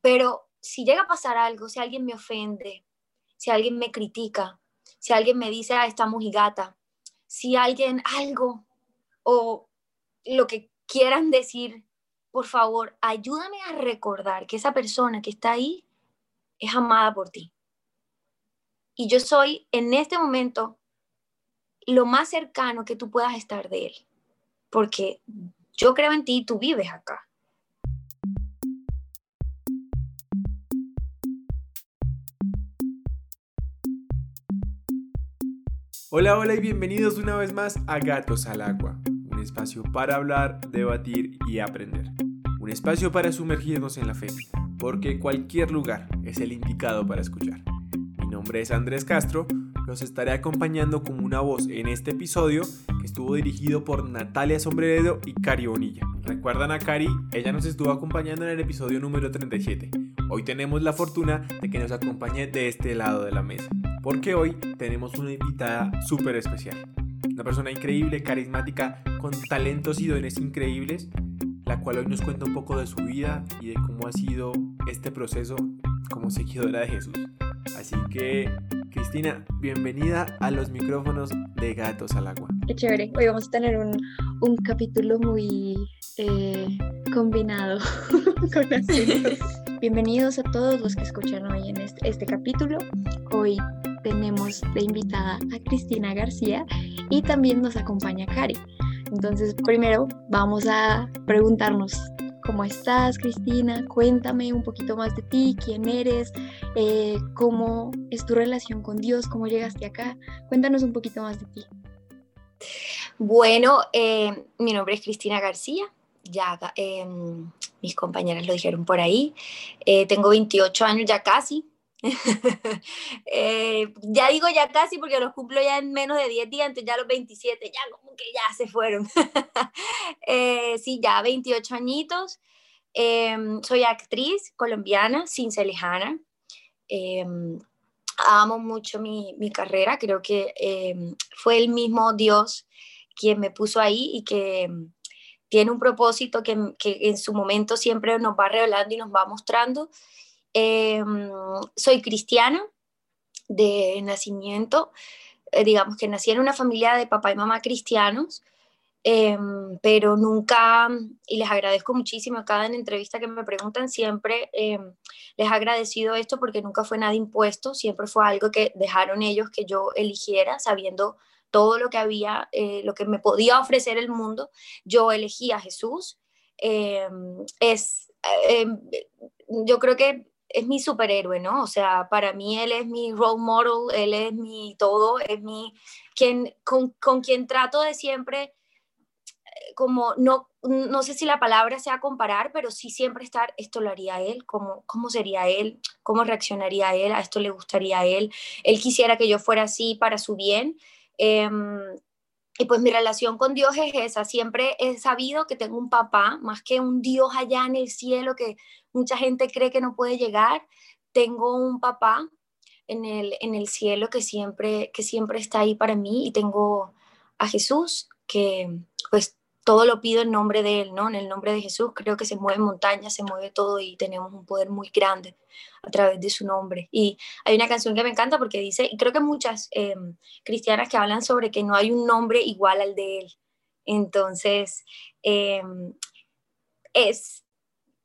pero si llega a pasar algo, si alguien me ofende, si alguien me critica, si alguien me dice, ah, esta mojigata, si alguien algo o lo que quieran decir, por favor, ayúdame a recordar que esa persona que está ahí es amada por ti. Y yo soy en este momento lo más cercano que tú puedas estar de él, porque yo creo en ti y tú vives acá. Hola, hola y bienvenidos una vez más a Gatos al Agua, un espacio para hablar, debatir y aprender. Un espacio para sumergirnos en la fe, porque cualquier lugar es el indicado para escuchar. Mi nombre es Andrés Castro, los estaré acompañando como una voz en este episodio que estuvo dirigido por Natalia Sombrero y Cari Bonilla. ¿Recuerdan a Cari? Ella nos estuvo acompañando en el episodio número 37. Hoy tenemos la fortuna de que nos acompañe de este lado de la mesa porque hoy tenemos una invitada súper especial. Una persona increíble, carismática, con talentos y dones increíbles, la cual hoy nos cuenta un poco de su vida y de cómo ha sido este proceso como seguidora de Jesús. Así que, Cristina, bienvenida a los micrófonos de Gatos al Agua. Qué chévere. Hoy vamos a tener un, un capítulo muy eh, combinado con Bienvenidos a todos los que escuchan hoy en este, este capítulo. Hoy tenemos de invitada a Cristina García y también nos acompaña Cari. Entonces, primero vamos a preguntarnos, ¿cómo estás, Cristina? Cuéntame un poquito más de ti, quién eres, eh, cómo es tu relación con Dios, cómo llegaste acá. Cuéntanos un poquito más de ti. Bueno, eh, mi nombre es Cristina García, ya em, mis compañeras lo dijeron por ahí. Eh, tengo 28 años ya casi, Eh, ya digo ya casi porque los cumplo ya en menos de 10 días, entonces ya los 27, ya como que ya se fueron. eh, sí, ya 28 añitos. Em, soy actriz colombiana, cincelejana. Eh, amo mucho mi, mi, carrera, creo que em, fue el mismo Dios quien me puso ahí y que tiene un propósito que, que en su momento siempre nos va revelando y nos va mostrando. Em, soy cristiana de nacimiento, eh, digamos que nací en una familia de papá y mamá cristianos, em, pero nunca, y les agradezco muchísimo, cada entrevista que me preguntan siempre em, les he agradecido esto porque nunca fue nada impuesto, siempre fue algo que dejaron ellos que yo eligiera, sabiendo todo lo que había, eh, lo que me podía ofrecer el mundo, yo elegí a Jesús. es, yo creo que es mi superhéroe, ¿no? O sea, para mí él es mi role model, él es mi todo, es mi, quien, con, con quien trato de siempre, eh, como, no, no sé si la palabra sea comparar, pero sí siempre estar, esto lo haría él, cómo, cómo sería él, cómo reaccionaría él, a esto le gustaría él, él quisiera que yo fuera así para su bien. Em, y pues mi relación con Dios es esa. Siempre he sabido que tengo un papá, más que un Dios allá en el cielo que mucha gente cree que no puede llegar. Tengo un papá en el, en el cielo que siempre, que siempre está ahí para mí y tengo a Jesús que pues todo lo pido en nombre de Él, ¿no? En el nombre de Jesús creo que se mueve montañas, se mueve todo y tenemos un poder muy grande a través de su nombre. Y hay una canción que me encanta porque dice, y creo que muchas eh, cristianas que hablan sobre que no hay un nombre igual al de Él. Entonces, eh, es,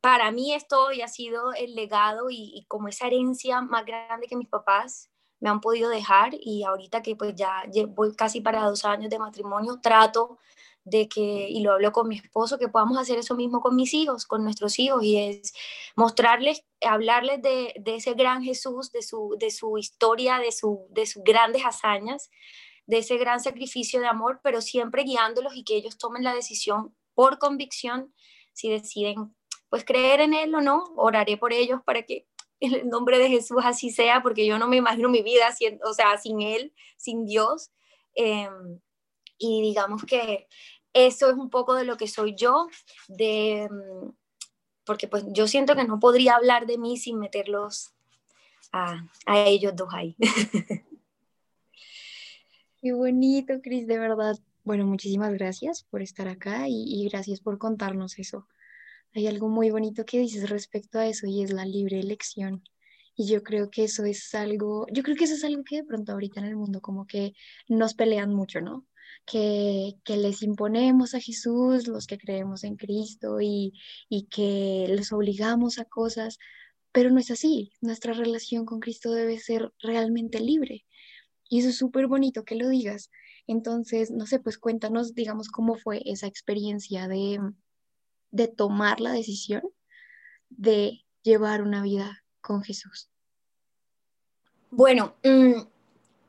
para mí esto ha sido el legado y, y como esa herencia más grande que mis papás me han podido dejar y ahorita que pues ya voy casi para dos años de matrimonio, trato de que, y lo hablo con mi esposo, que podamos hacer eso mismo con mis hijos, con nuestros hijos, y es mostrarles, hablarles de, ese gran Jesús, de su, de su historia, de, su, de sus grandes hazañas, de ese gran sacrificio de amor, pero siempre guiándolos y que ellos tomen la decisión por convicción, si deciden pues creer en Él o no, oraré por ellos para que el nombre de Jesús así sea, porque yo no me imagino mi vida sin, o sea, sin Él, sin Dios. Em, y digamos que eso es un poco de lo que soy yo, de, mm, porque pues yo siento que no podría hablar de mí sin meterlos a, a ellos dos ahí. Qué bonito, Cris, de verdad. Bueno, muchísimas gracias por estar acá y, y, gracias por contarnos eso. hay algo muy bonito que dices respecto a eso y es la libre elección. Y yo creo que eso es algo, yo creo que eso es algo que de pronto ahorita en el mundo como que nos pelean mucho, ¿no? Que, que les imponemos a Jesús, los que creemos en Cristo, y, y que les obligamos a cosas, pero no es así. Nuestra relación con Cristo debe ser realmente libre. Y eso es súper bonito que lo digas. Entonces, no sé, pues cuéntanos, digamos, cómo fue esa experiencia de, de tomar la decisión de llevar una vida con Jesús? Bueno, mm,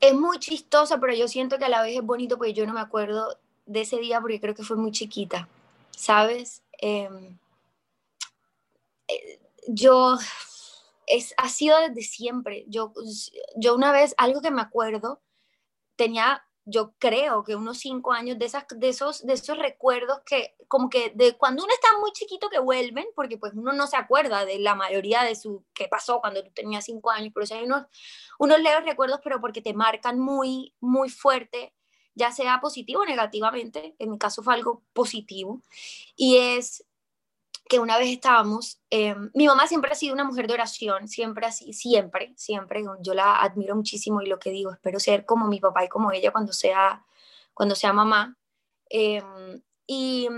es muy chistosa, pero yo siento que a la vez es bonito porque yo no me acuerdo de ese día porque creo que fue muy chiquita, ¿sabes? Em, eh, yo, es, ha sido desde siempre. Yo, yo una vez, algo que me acuerdo, tenía yo creo que unos cinco años de, esas, de, esos, de esos recuerdos que como que de cuando uno está muy chiquito que vuelven, porque pues uno no se acuerda de la mayoría de su que pasó cuando tú tenías cinco años, pero si hay unos, unos leves recuerdos, pero porque te marcan muy, muy fuerte, ya sea positivo o negativamente, en mi caso fue algo positivo, y es que una vez estábamos, eh, mi mamá siempre ha sido una mujer de oración, siempre así, siempre, siempre, yo la admiro muchísimo y lo que digo, espero ser como mi papá y como ella cuando sea, cuando sea mamá. Eh, y,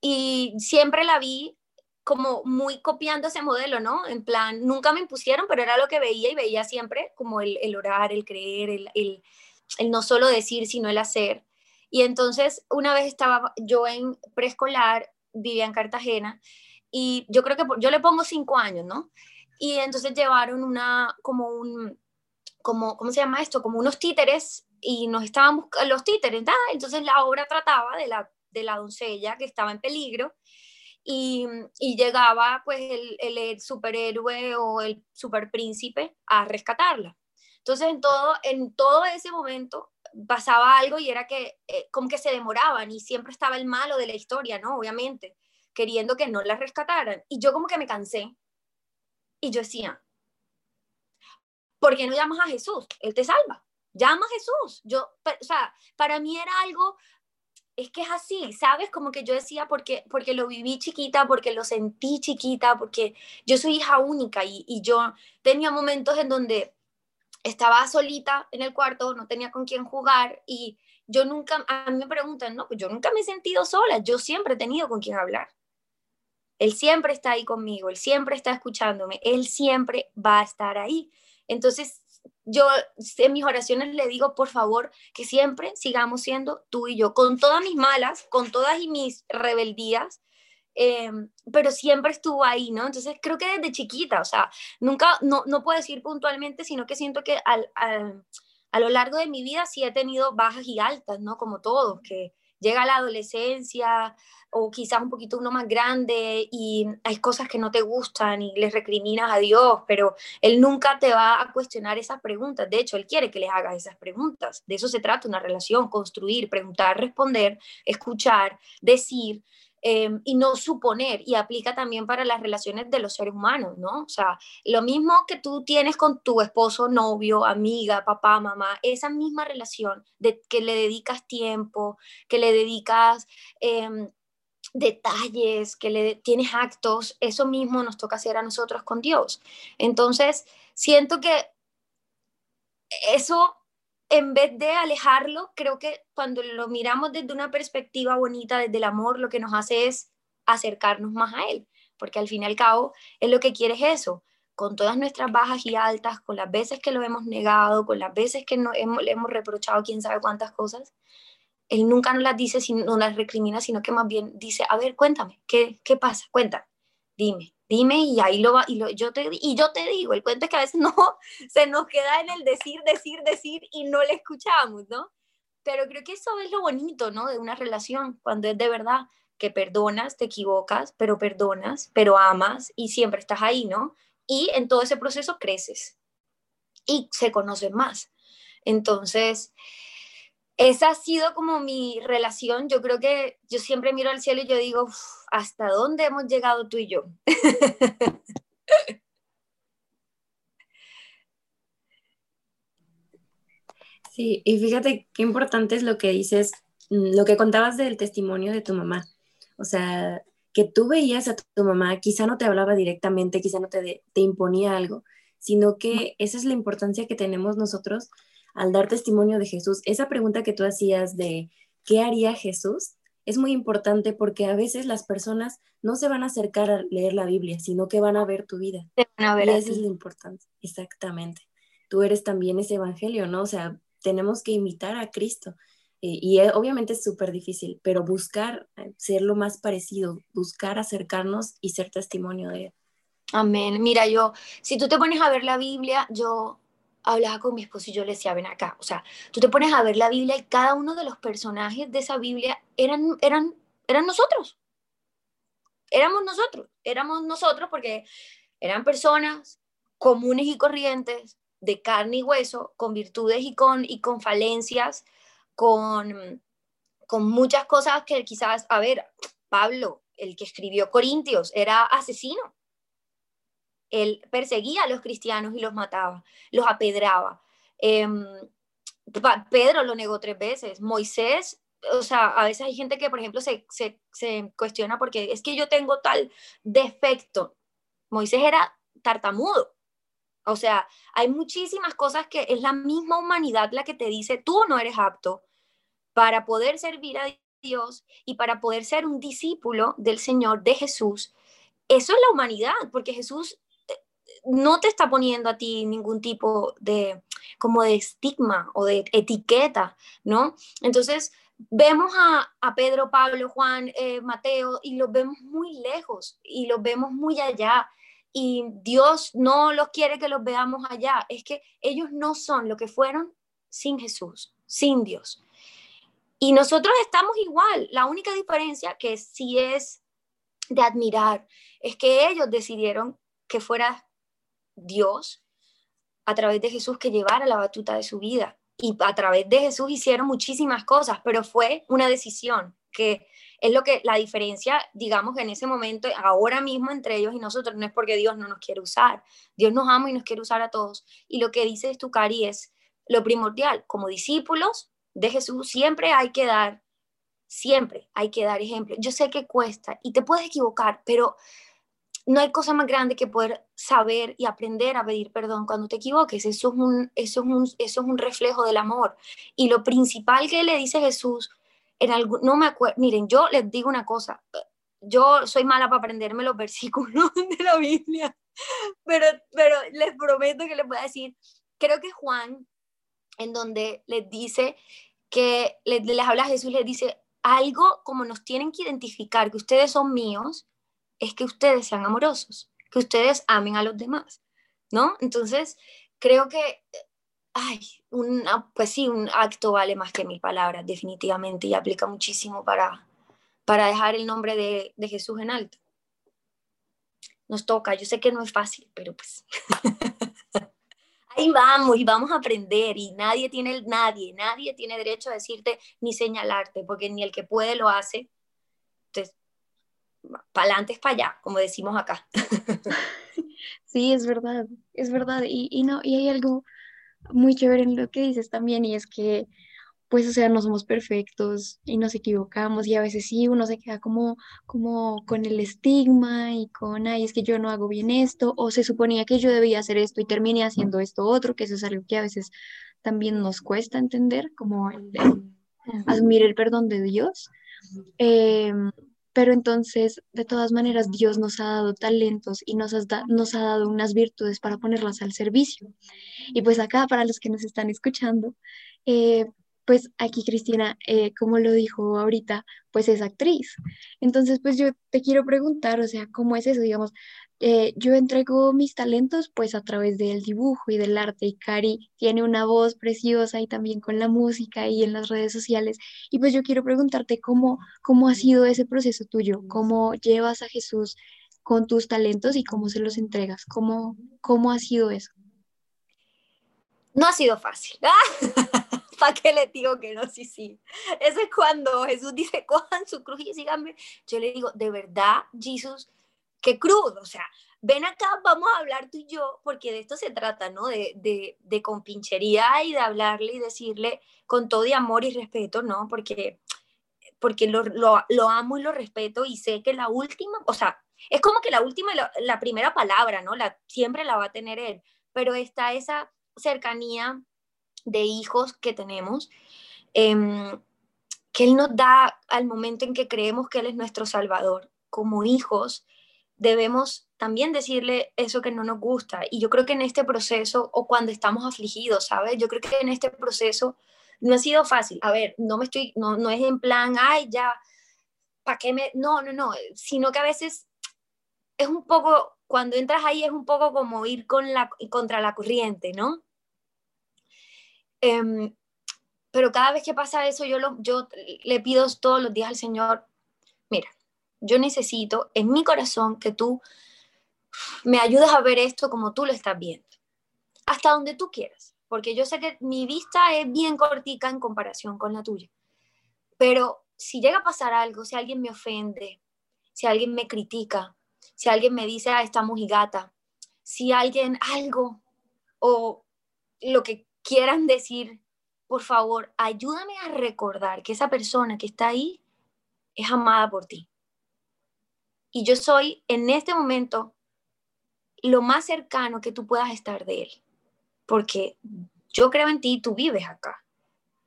y, siempre la vi como muy copiando ese modelo, ¿no? En plan, nunca me impusieron, pero era lo que veía y veía siempre como el, el orar, el creer, el, el, el no solo decir, sino el hacer. Y entonces, una vez estaba yo en preescolar, vivía en Cartagena, y yo creo que yo le pongo cinco años, ¿no? Y entonces llevaron una, como un, como, ¿cómo se llama esto? Como unos títeres y nos estaban buscando los títeres, ¿verdad? Entonces la obra trataba de la, de la doncella que estaba en peligro y, y llegaba pues el, el, superhéroe o el superpríncipe a rescatarla. Entonces en todo, en todo ese momento pasaba algo y era que eh, como que se demoraban y siempre estaba el malo de la historia, ¿no? Obviamente queriendo que no la rescataran. Y yo como que me cansé. Y yo decía, ¿por qué no llamas a Jesús? Él te salva. Llama a Jesús. Yo, o sea, para mí era algo, es que es así, ¿sabes? Como que yo decía, porque, porque lo viví chiquita, porque lo sentí chiquita, porque yo soy hija única y, y yo tenía momentos en donde estaba solita en el cuarto, no tenía con quién jugar y yo nunca, a mí me preguntan, no, pues yo nunca me he sentido sola, yo siempre he tenido con quién hablar. Él siempre está ahí conmigo, Él siempre está escuchándome, Él siempre va a estar ahí. Entonces, yo en mis oraciones le digo, por favor, que siempre sigamos siendo tú y yo, con todas mis malas, con todas mis rebeldías, eh, pero siempre estuvo ahí, ¿no? Entonces, creo que desde chiquita, o sea, nunca, no, no puedo decir puntualmente, sino que siento que al, a lo largo de mi vida sí he tenido bajas y altas, ¿no? Como todos, que llega la adolescencia, o quizás un poquito uno más grande y hay cosas que no te gustan y les recriminas a Dios, pero Él nunca te va a cuestionar esas preguntas. De hecho, Él quiere que les hagas esas preguntas. De eso se trata una relación, construir, preguntar, responder, escuchar, decir. Em, y no suponer, y aplica también para las relaciones de los seres humanos, ¿no? O sea, lo mismo que tú tienes con tu esposo, novio, amiga, papá, mamá, esa misma relación de que le dedicas tiempo, que le dedicas eh, detalles, que le tienes actos, eso mismo nos toca hacer a nosotros con Dios. Entonces, siento que eso, en vez de alejarlo, creo que cuando lo miramos desde una perspectiva bonita, desde el amor, lo que nos hace es acercarnos más a Él, porque al fin y al cabo, Él lo que quiere es eso, con todas nuestras bajas y altas, con las veces que lo hemos negado, con las veces que no hemos, le hemos reprochado quién sabe cuántas cosas, él nunca nos las dice, no las recrimina, sino que más bien dice, a ver, cuéntame, ¿qué, qué pasa? Cuenta, dime, dime y ahí lo va, y, lo, yo te, y yo te digo, el cuento es que a veces no, se nos queda en el decir, decir, decir y no le escuchamos, ¿no? Pero creo que eso es lo bonito, ¿no? De una relación, cuando es de verdad que perdonas, te equivocas, pero perdonas, pero amas y siempre estás ahí, ¿no? Y en todo ese proceso creces y se conocen más. Entonces, esa ha sido como mi relación. Yo creo que yo siempre miro al cielo y yo digo, ¿hasta dónde hemos llegado tú y yo? Sí, y fíjate qué importante es lo que dices, mm, lo que contabas del testimonio de tu mamá. O sea, que tú veías a tu mamá, quizá no te hablaba directamente, quizá no te, te imponía algo, sino que esa es la importancia que tenemos nosotros al dar testimonio de Jesús. Esa pregunta que tú hacías de ¿qué haría Jesús? es muy importante porque a veces las personas no se van a acercar a leer la Biblia, sino que van a ver tu vida. van a ver y esa es la importancia, exactamente. Tú eres también ese evangelio, ¿no? O sea, tenemos que imitar a Cristo. Eh, y eh, obviamente es súper difícil, pero buscar eh, ser lo más parecido, buscar acercarnos y ser testimonio de Él. Amén. Mira, yo, si tú te pones a ver la Biblia, yo hablaba con mi esposo y yo le decía, ven acá, o sea, tú te pones a ver la Biblia y cada uno de los personajes de esa Biblia eran, eran, eran nosotros. Éramos nosotros, éramos nosotros porque eran personas comunes y corrientes, de carne y hueso, con virtudes y con, y con falencias, con, con muchas cosas que quizás, a ver, Pablo, el que escribió Corintios, era asesino. Él perseguía a los cristianos y los mataba, los apedraba. Em, Pedro lo negó tres veces. Moisés, o sea, a veces hay gente que, por ejemplo, se, se, se cuestiona porque es que yo tengo tal defecto. Moisés era tartamudo. O sea, hay muchísimas cosas que es la misma humanidad la que te dice, tú no eres apto para poder servir a Dios y para poder ser un discípulo del Señor, de Jesús. Eso es la humanidad, porque Jesús eh, no te está poniendo a ti ningún tipo de como de estigma o de etiqueta, ¿no? Entonces, vemos a, Pedro, Pablo, Juan, eh, Mateo y los vemos muy lejos y los vemos muy allá y Dios no los quiere que los veamos allá. Es que ellos no son lo que fueron sin Jesús, sin Dios. Y nosotros estamos igual. La única diferencia que sí es de admirar es que ellos decidieron que fuera Dios a través de Jesús que llevara la batuta de su vida. Y a través de Jesús hicieron muchísimas cosas, pero fue una decisión que es lo que la diferencia, digamos, en ese momento, ahora mismo entre ellos y nosotros, no es porque Dios no nos quiere usar, Dios nos ama y nos quiere usar a todos. Y lo que dice Cari es lo primordial, como discípulos de Jesús siempre hay que dar, siempre hay que dar ejemplo. Yo sé que cuesta y te puedes equivocar, pero no hay cosa más grande que poder saber y aprender a pedir perdón cuando te equivoques. Eso es un, eso es un, eso es un reflejo del amor. Y lo principal que le dice Jesús en algún, no me acuerdo, miren, yo les digo una cosa, yo soy mala para aprenderme los versículos de la Biblia, pero, pero les prometo que les voy a decir, creo que Juan, en donde les dice que les, les habla Jesús, les dice, algo como nos tienen que identificar que ustedes son míos, es que ustedes sean amorosos, que ustedes amen a los demás, ¿no? Entonces, creo que ay, pues sí, un acto vale más que mil palabras, definitivamente, y aplica muchísimo para, para dejar el nombre de, de Jesús en alto. Nos toca, yo sé que no es fácil, pero pues ahí vamos y vamos a aprender y nadie tiene, nadie, nadie tiene derecho a decirte ni señalarte, porque ni el que puede lo hace. Entonces, para adelante es para allá, como decimos acá. Sí, es verdad, es verdad. Y, y, no, y hay algo muy chévere en lo que dices también y es que pues o sea, no somos perfectos y nos equivocamos y a veces sí uno se queda como, como con el estigma y con, ay, es que yo no hago bien esto o se suponía que yo debía hacer esto y terminé haciendo esto otro, que eso es algo que a veces también nos cuesta entender, como el, asumir el perdón de Dios. Em, pero entonces, de todas maneras, Dios nos ha dado talentos y nos, nos ha dado unas virtudes para ponerlas al servicio. Y pues acá, para los que nos están escuchando, eh, pues aquí Cristina, eh, como lo dijo ahorita, pues es actriz. Entonces, pues yo te quiero preguntar, o sea, ¿cómo es eso? Digamos, eh, yo entrego mis talentos pues a través del dibujo y del arte y Cari tiene una voz preciosa y también con la música y en las redes sociales. Y pues yo quiero preguntarte cómo, cómo ha sido ese proceso tuyo, cómo llevas a Jesús con tus talentos y cómo se los entregas, cómo, cómo ha sido eso. No ha sido fácil. ¿Para qué le digo que no? Sí, sí. Eso es cuando Jesús dice, cojan su cruz y síganme. Yo le digo, de verdad, Jesús, qué crudo, o sea, ven acá, vamos a hablar tú y yo, porque de esto se trata, ¿no? De, de, de compinchería y de hablarle y decirle con todo y amor y respeto, ¿no? Porque porque lo, lo, amo y lo respeto y sé que la última, o sea, es como que la última, la, primera palabra, ¿no? La, siempre la va a tener él, pero está esa cercanía de hijos que tenemos, em, que él nos da al momento en que creemos que él es nuestro salvador. Como hijos debemos también decirle eso que no nos gusta. Y yo creo que en este proceso, o cuando estamos afligidos, ¿sabes? Yo creo que en este proceso no ha sido fácil. A ver, no me estoy, no, no es en plan, ay, ya, ¿para qué me...? No, no, no, sino que a veces es un poco, cuando entras ahí es un poco como ir con la, contra la corriente, ¿no? Em, pero cada vez que pasa eso, yo, lo, yo le pido todos los días al Señor, mira, yo necesito en mi corazón que tú me ayudes a ver esto como tú lo estás viendo, hasta donde tú quieras, porque yo sé que mi vista es bien cortica en comparación con la tuya, pero si llega a pasar algo, si alguien me ofende, si alguien me critica, si alguien me dice, ah, está mojigata, si alguien algo o lo que quieran decir, por favor, ayúdame a recordar que esa persona que está ahí es amada por ti. Y yo soy en este momento lo más cercano que tú puedas estar de Él, porque yo creo en ti y tú vives acá.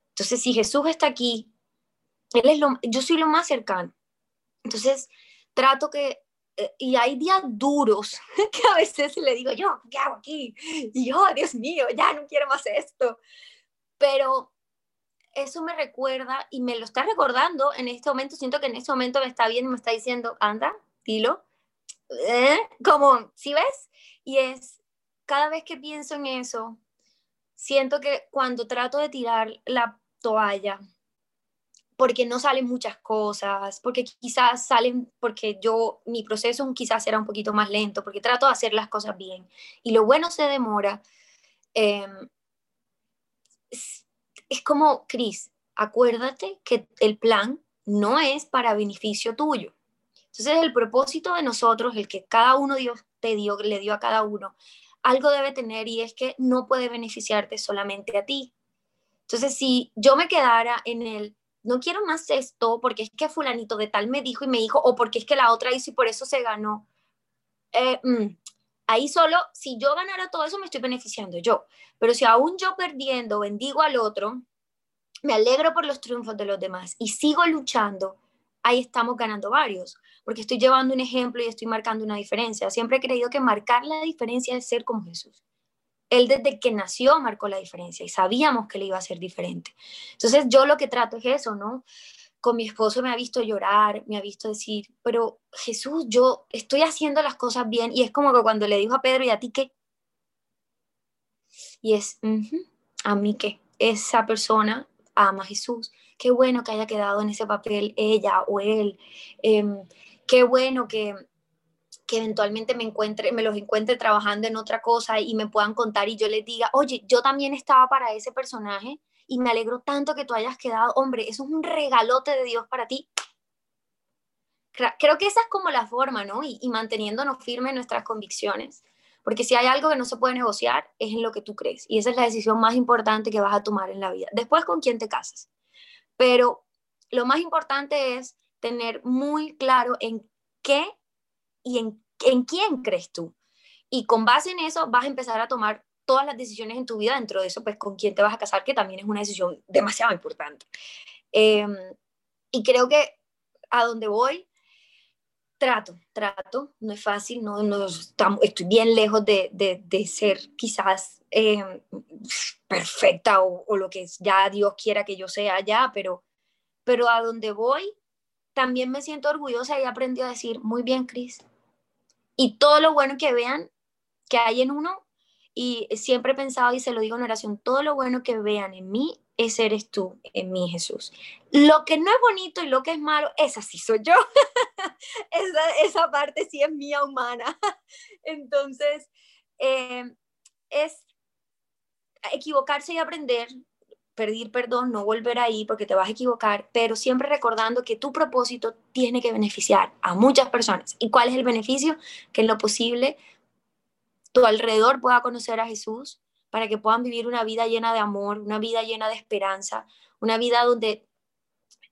Entonces, si Jesús está aquí, él es lo, yo soy lo más cercano. Entonces, trato que y hay días duros que a veces le digo, yo, ¿qué hago aquí? Y yo, Dios mío, ya no quiero más esto. Pero eso me recuerda y me lo está recordando en este momento. Siento que en este momento me está viendo y me está diciendo, anda, dilo. ¿Eh? Como, ¿sí ves? Y es, cada vez que pienso en eso, siento que cuando trato de tirar la toalla, porque no salen muchas cosas, porque quizás salen, porque yo, mi proceso quizás era un poquito más lento, porque trato de hacer las cosas bien y lo bueno se demora. Em, es, como, Cris, acuérdate que el plan no es para beneficio tuyo. Entonces el propósito de nosotros, el que cada uno Dios te dio, le dio a cada uno, algo debe tener y es que no puede beneficiarte solamente a ti. Entonces si yo me quedara en el no quiero más esto porque es que fulanito de tal me dijo y me dijo, o porque es que la otra hizo y por eso se ganó. Eh, mm, ahí solo, si yo ganara todo eso, me estoy beneficiando yo. Pero si aún yo perdiendo, bendigo al otro, me alegro por los triunfos de los demás y sigo luchando, ahí estamos ganando varios, porque estoy llevando un ejemplo y estoy marcando una diferencia. Siempre he creído que marcar la diferencia es ser como Jesús. Él desde que nació marcó la diferencia y sabíamos que le iba a ser diferente. Entonces yo lo que trato es eso, ¿no? Con mi esposo me ha visto llorar, me ha visto decir, pero Jesús, yo estoy haciendo las cosas bien y es como que cuando le dijo a Pedro y a ti qué. Y es, a mí qué. Esa persona ama a Jesús. Qué bueno que haya quedado en ese papel ella o él. Em, qué bueno que, que eventualmente me encuentre, me los encuentre trabajando en otra cosa y me puedan contar y yo les diga, oye, yo también estaba para ese personaje y me alegro tanto que tú hayas quedado, hombre, eso es un regalote de Dios para ti. Creo que esa es como la forma, ¿no? Y, y manteniéndonos firmes en nuestras convicciones. Porque si hay algo que no se puede negociar, es en lo que tú crees. Y esa es la decisión más importante que vas a tomar en la vida. Después con quién te casas. Pero lo más importante es tener muy claro en qué y en, en quién crees tú. Y con base en eso vas a empezar a tomar todas las decisiones en tu vida, dentro de eso, pues con quién te vas a casar, que también es una decisión demasiado importante. Em, y creo que a donde voy, trato, trato, no es fácil, no, no estoy bien lejos de, de, de ser quizás em, perfecta o, o, lo que ya Dios quiera que yo sea ya, pero, pero a donde voy, también me siento orgullosa y he aprendido a decir, muy bien, Cris, y todo lo bueno que vean que hay en uno. Y siempre he pensado y se lo digo en oración, todo lo bueno que vean en mí, ese eres tú, en mí Jesús. Lo que no es bonito y lo que es malo, esa sí soy yo. esa, esa, parte sí es mía humana. Entonces, eh, es equivocarse y aprender, pedir perdón, no volver ahí porque te vas a equivocar, pero siempre recordando que tu propósito tiene que beneficiar a muchas personas. ¿Y cuál es el beneficio? Que en lo posible tu alrededor pueda conocer a Jesús para que puedan vivir una vida llena de amor, una vida llena de esperanza, una vida donde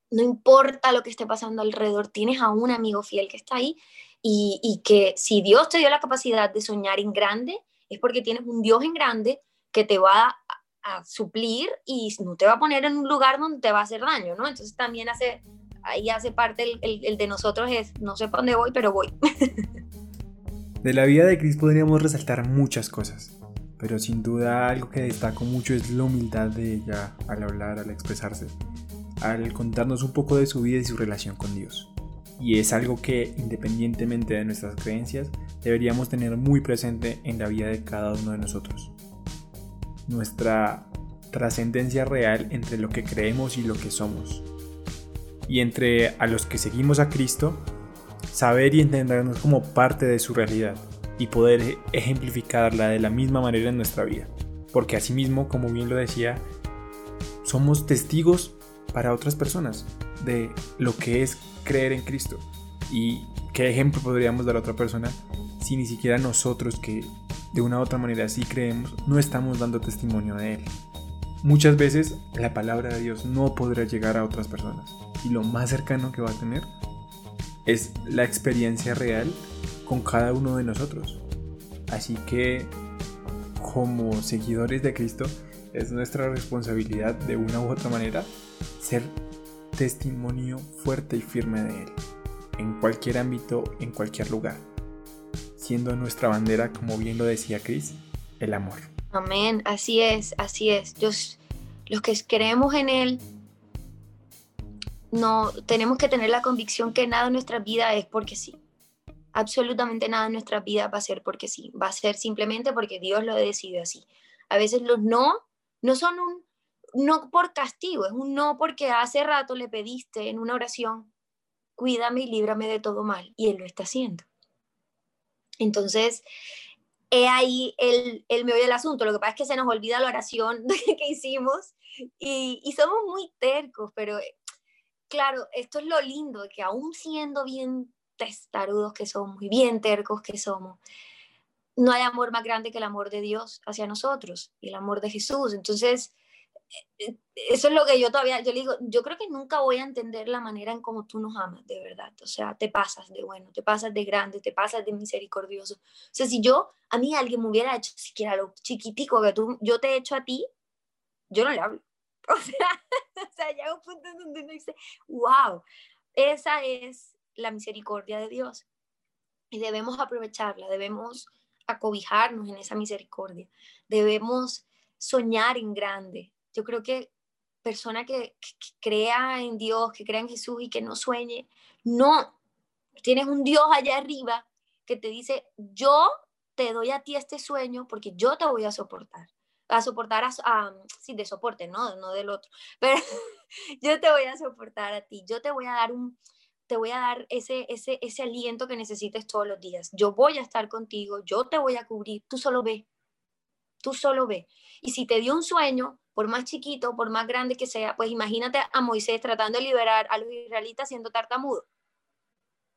no importa lo que esté pasando alrededor, tienes a un amigo fiel que está ahí y, y que si Dios te dio la capacidad de soñar en grande, es porque tienes un Dios en grande que te va a, a, suplir y no te va a poner en un lugar donde te va a hacer daño, ¿no? Entonces también hace, ahí hace parte el, el, de nosotros es, no sé para dónde voy, pero voy. de la vida de Cris podríamos resaltar muchas cosas, pero sin duda algo que destaco mucho es la humildad de ella al hablar, al expresarse, al contarnos un poco de su vida y su relación con Dios. Y es algo que, independientemente de nuestras creencias, deberíamos tener muy presente en la vida de cada uno de nosotros. Nuestra trascendencia real entre lo que creemos y lo que somos. Y entre a los que seguimos a Cristo, saber y entendernos como parte de su realidad y poder ejemplificarla de la misma manera en nuestra vida. Porque asimismo, como bien lo decía, somos testigos para otras personas de lo que es creer en Cristo. Y qué ejemplo podríamos dar a otra persona si ni siquiera nosotros que de una u otra manera sí creemos, no estamos dando testimonio de Él. Muchas veces la palabra de Dios no podrá llegar a otras personas y lo más cercano que va a tener es la experiencia real con cada uno de nosotros. Así que como seguidores de Cristo es nuestra responsabilidad de una u otra manera ser testimonio fuerte y firme de Él, en cualquier ámbito, en cualquier lugar, siendo nuestra bandera, como bien lo decía Chris, el amor. Amén, así es, así es. los que creemos en Él, no tenemos que tener la convicción que nada en nuestra vida es porque sí. Absolutamente nada en nuestra vida va a ser porque sí, va a ser simplemente porque Dios lo decide así. A veces los no no son un no por castigo, es un no porque hace rato le pediste en una oración, cuídame y líbrame de todo mal, y Él lo está haciendo. Entonces, he ahí el, el meollo del asunto. Lo que pasa es que se nos olvida la oración que hicimos y, y somos muy tercos, pero claro, esto es lo lindo, que aún siendo bien testarudos que somos y bien tercos que somos, no hay amor más grande que el amor de Dios hacia nosotros y el amor de Jesús. Entonces, eh, eso es lo que yo todavía, yo le digo, yo creo que nunca voy a entender la manera en cómo tú nos amas, de verdad. O sea, te pasas de bueno, te pasas de grande, te pasas de misericordioso. O sea, si yo, a mí alguien me hubiera hecho siquiera lo chiquitico que tú, yo te he hecho a ti, yo no le hablo. O sea, o sea, llega un punto donde uno dice, wow, esa es la misericordia de Dios. Y debemos aprovecharla, debemos acobijarnos en esa misericordia, debemos soñar en grande. Yo creo que persona que, que, crea en Dios, que crea en Jesús y que no sueñe, no, tienes un Dios allá arriba que te dice, yo te doy a ti este sueño porque yo te voy a soportar a soportar a, a, sí, de soporte, ¿no? No del otro, pero yo te voy a soportar a ti, yo te voy a dar un, te voy a dar ese, ese, ese aliento que necesites todos los días, yo voy a estar contigo, yo te voy a cubrir, tú solo ve, tú solo ve. Y si te dio un sueño, por más chiquito, por más grande que sea, pues imagínate a Moisés tratando de liberar a los israelitas siendo tartamudo.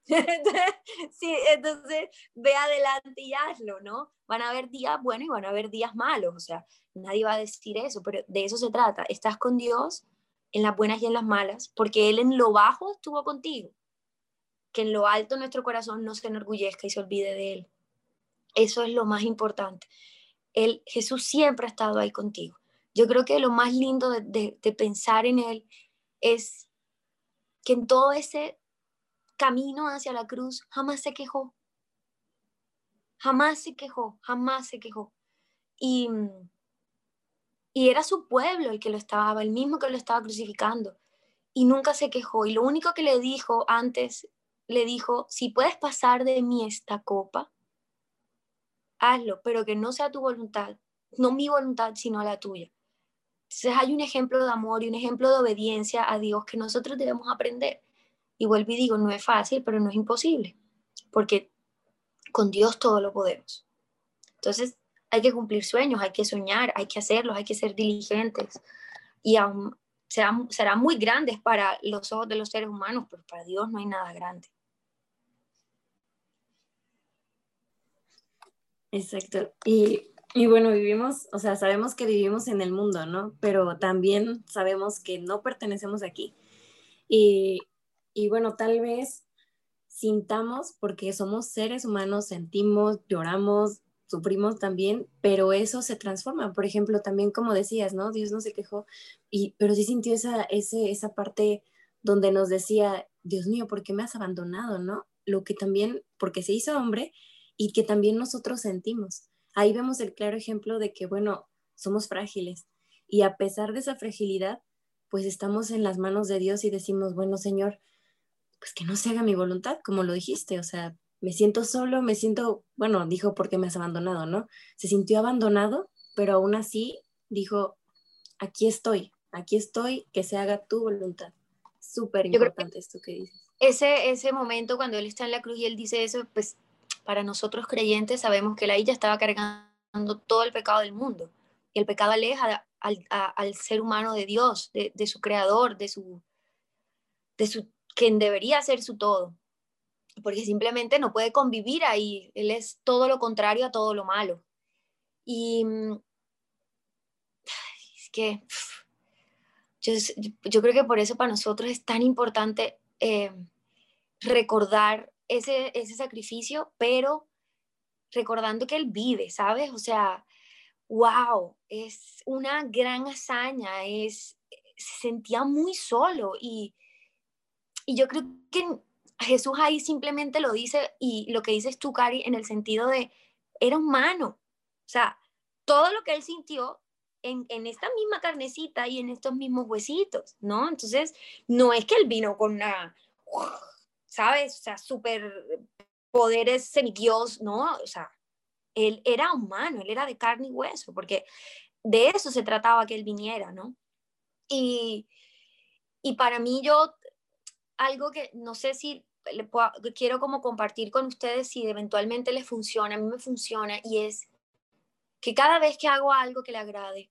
sí, entonces ve adelante y hazlo, ¿no? Van a haber días buenos y van a haber días malos, o sea, nadie va a decir eso, pero de eso se trata. Estás con Dios en las buenas y en las malas, porque Él en lo bajo estuvo contigo. Que en lo alto nuestro corazón no se enorgullezca y se olvide de Él. Eso es lo más importante. Él, Jesús siempre ha estado ahí contigo. Yo creo que lo más lindo de, de, pensar en Él es que en todo ese camino hacia la cruz, jamás se quejó. Jamás se quejó, jamás se quejó. Y, y era su pueblo el que lo estaba, el mismo que lo estaba crucificando. Y nunca se quejó. Y lo único que le dijo antes, le dijo, si puedes pasar de mí esta copa, hazlo, pero que no sea tu voluntad, no mi voluntad, sino la tuya. Entonces hay un ejemplo de amor y un ejemplo de obediencia a Dios que nosotros debemos aprender. Y vuelvo y digo, no es fácil, pero no es imposible, porque con Dios todo lo podemos. Entonces, hay que cumplir sueños, hay que soñar, hay que hacerlos, hay que ser diligentes. Y aún serán, serán muy grandes para los ojos de los seres humanos, pero para Dios no hay nada grande. Exacto. Y, y, bueno, vivimos, o sea, sabemos que vivimos en el mundo, ¿no? Pero también sabemos que no pertenecemos aquí. Y, y bueno, tal vez sintamos, porque somos seres humanos, sentimos, lloramos, sufrimos también, pero eso se transforma. Por ejemplo, también como decías, ¿no? Dios no se quejó, y, pero sí sintió esa, ese, esa parte donde nos decía, Dios mío, ¿por qué me has abandonado, no? Lo que también, porque se hizo hombre y que también nosotros sentimos. Ahí vemos el claro ejemplo de que, bueno, somos frágiles y a pesar de esa fragilidad, pues estamos en las manos de Dios y decimos, bueno, Señor, pues que no se haga mi voluntad, como lo dijiste, o sea, me siento solo, me siento, bueno, dijo, porque me has abandonado, ¿no? Se sintió abandonado, pero aún así dijo, aquí estoy, aquí estoy, que se haga tu voluntad. Súper importante esto que dices. Ese, ese momento cuando él está en la cruz y él dice eso, pues para nosotros creyentes sabemos que ahí ya estaba cargando todo el pecado del mundo. Y el pecado aleja al, al ser humano de Dios, de, de, su creador, de su, de su, quien debería ser su todo porque simplemente no puede convivir ahí. Él es todo lo contrario a todo lo malo. Y mm, es que yo, yo creo que por eso para nosotros es tan importante eh, recordar ese, ese sacrificio, pero recordando que Él vive, ¿sabes? O sea, wow, es una gran hazaña, es, se sentía muy solo y, y yo creo que Jesús ahí simplemente lo dice y lo que dices tú, Cari, en el sentido de, era humano. O sea, todo lo que él sintió en, en, esta misma carnecita y en estos mismos huesitos, ¿no? Entonces, no es que él vino con una, ¿sabes? O sea, super poderes semidios, ¿no? O sea, él era humano, él era de carne y hueso, porque de eso se trataba que él viniera, ¿no? Y, y para mí yo, algo que no sé si quiero como compartir con ustedes si eventualmente les funciona, a mí me funciona, y es que cada vez que hago algo que le agrade,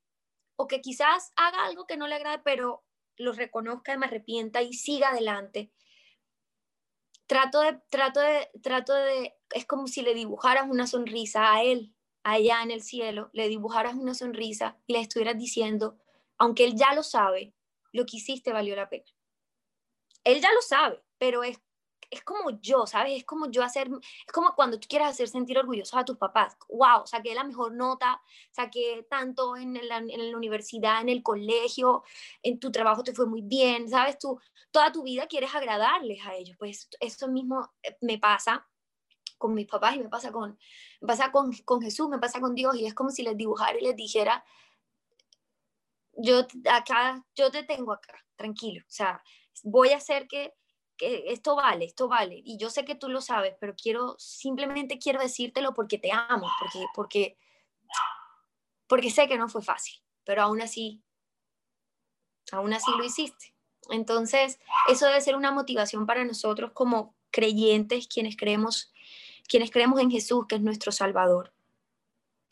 o que quizás haga algo que no le agrade, pero lo reconozca y me arrepienta y siga adelante, trato de, trato de, trato de, es como si le dibujaras una sonrisa a él, allá en el cielo, le dibujaras una sonrisa y le estuvieras diciendo, aunque él ya lo sabe, lo que hiciste valió la pena. Él ya lo sabe, pero es es como yo, ¿sabes? Es como yo hacer, es como cuando tú quieras hacer sentir orgullosos a tus papás. ¡Wow! Saqué la mejor nota, saqué tanto en la, en la universidad, en el colegio, en tu trabajo te fue muy bien, ¿sabes? Tú toda tu vida quieres agradarles a ellos. Pues eso mismo eh, me pasa con mis papás y me pasa con, me pasa con, con Jesús, me pasa con Dios y es como si les dibujara y les dijera, yo acá, yo te tengo acá, tranquilo. O sea, voy a hacer que esto vale, esto vale. Y yo sé que tú lo sabes, pero quiero, simplemente quiero decírtelo porque te amo, porque, porque, porque sé que no fue fácil, pero aún así, aún así lo hiciste. Entonces, eso debe ser una motivación para nosotros como creyentes, quienes creemos, quienes creemos en Jesús, que es nuestro Salvador.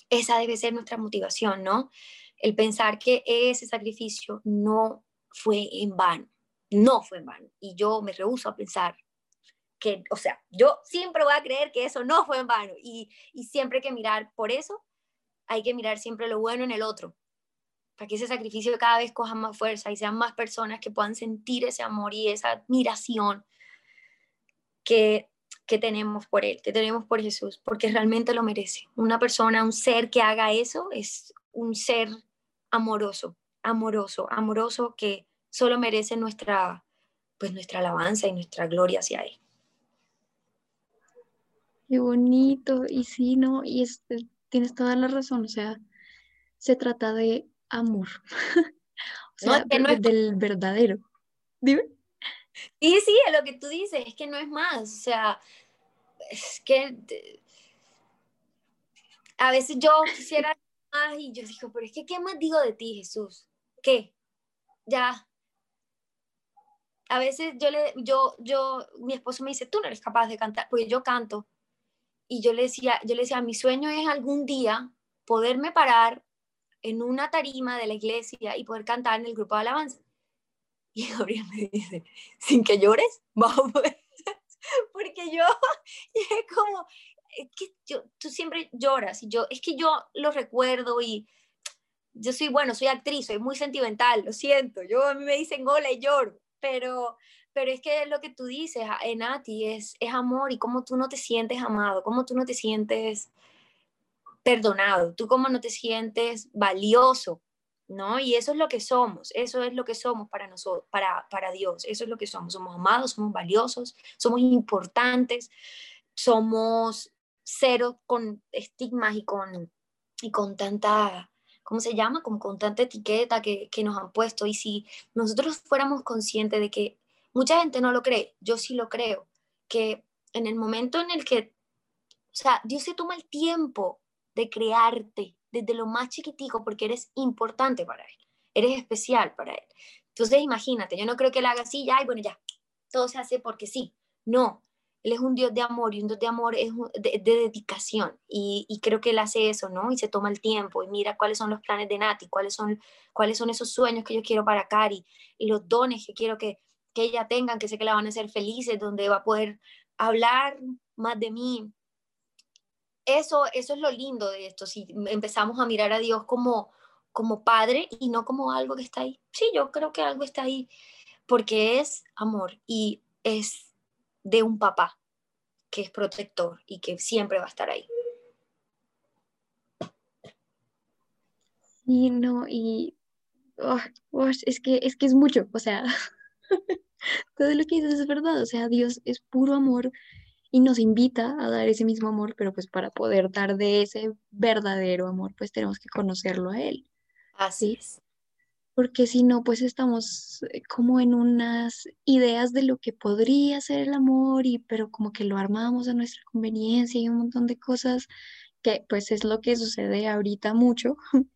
Esa debe ser nuestra motivación, ¿no? El pensar que ese sacrificio no fue en vano no fue en vano. Y yo me rehuso a pensar que, o sea, yo siempre voy a creer que eso no fue en vano. Y, siempre hay que mirar, por eso hay que mirar siempre lo bueno en el otro, para que ese sacrificio cada vez coja más fuerza y sean más personas que puedan sentir ese amor y esa admiración que, que tenemos por Él, que tenemos por Jesús, porque realmente lo merece. Una persona, un ser que haga eso es un ser amoroso, amoroso, amoroso que solo merece nuestra, pues nuestra alabanza y nuestra gloria hacia Él. Qué bonito, y sí, no, y tienes toda la razón, o sea, se trata de amor, o sea, del verdadero. Dime. Sí, sí, es lo que tú dices, es que no es más, o sea, es que a veces yo quisiera más y yo digo, pero es que, ¿qué más digo de ti, Jesús? ¿Qué? Ya, a veces yo le, yo, yo, mi esposo me dice, tú no eres capaz de cantar, porque yo canto. Y yo le decía, yo le decía, mi sueño es algún día poderme parar en una tarima de la iglesia y poder cantar en el grupo de alabanza. Y Gabriel me dice, sin que llores, vamos Porque yo, es como, es que yo, tú siempre lloras y yo, es que yo lo recuerdo y yo soy, bueno, soy actriz, soy muy sentimental, lo siento. Yo a mí me dicen hola y lloro pero, pero es que lo que tú dices, en Nati, es, es amor y cómo tú no te sientes amado, cómo tú no te sientes perdonado, tú cómo no te sientes valioso, ¿no? Y eso es lo que somos, eso es lo que somos para nosotros, para, para Dios, eso es lo que somos, somos amados, somos valiosos, somos importantes, somos cero con estigmas y con, y con tanta, ¿cómo se llama? Con, con tanta etiqueta que, que nos han puesto. Y si nosotros fuéramos conscientes de que mucha gente no lo cree, yo sí lo creo, que en el momento en el que, o sea, Dios se toma el tiempo de crearte desde lo más chiquitico porque eres importante para Él, eres especial para Él. Entonces imagínate, yo no creo que Él haga así, ya, y bueno, ya, todo se hace porque sí. No, él es un Dios de amor y un Dios de amor es de, dedicación y, creo que Él hace eso, ¿no? Y se toma el tiempo y mira cuáles son los planes de Nati, cuáles son, cuáles son esos sueños que yo quiero para Cari y los dones que quiero que, que ella tenga, que sé que la van a hacer felices, donde va a poder hablar más de mí. Eso, eso es lo lindo de esto, si empezamos a mirar a Dios como, como padre y no como algo que está ahí. Sí, yo creo que algo está ahí porque es amor y es de un papá que es protector y que siempre va a estar ahí. Y no, y oh, oh, es, que, es que es mucho, o sea, todo lo que dices es verdad, o sea, Dios es puro amor y nos invita a dar ese mismo amor, pero pues para poder dar de ese verdadero amor, pues tenemos que conocerlo a Él. Así es porque si no, pues estamos eh, como en unas ideas de lo que podría ser el amor, y, pero como que lo armamos a nuestra conveniencia y un montón de cosas que pues es lo que sucede ahorita mucho.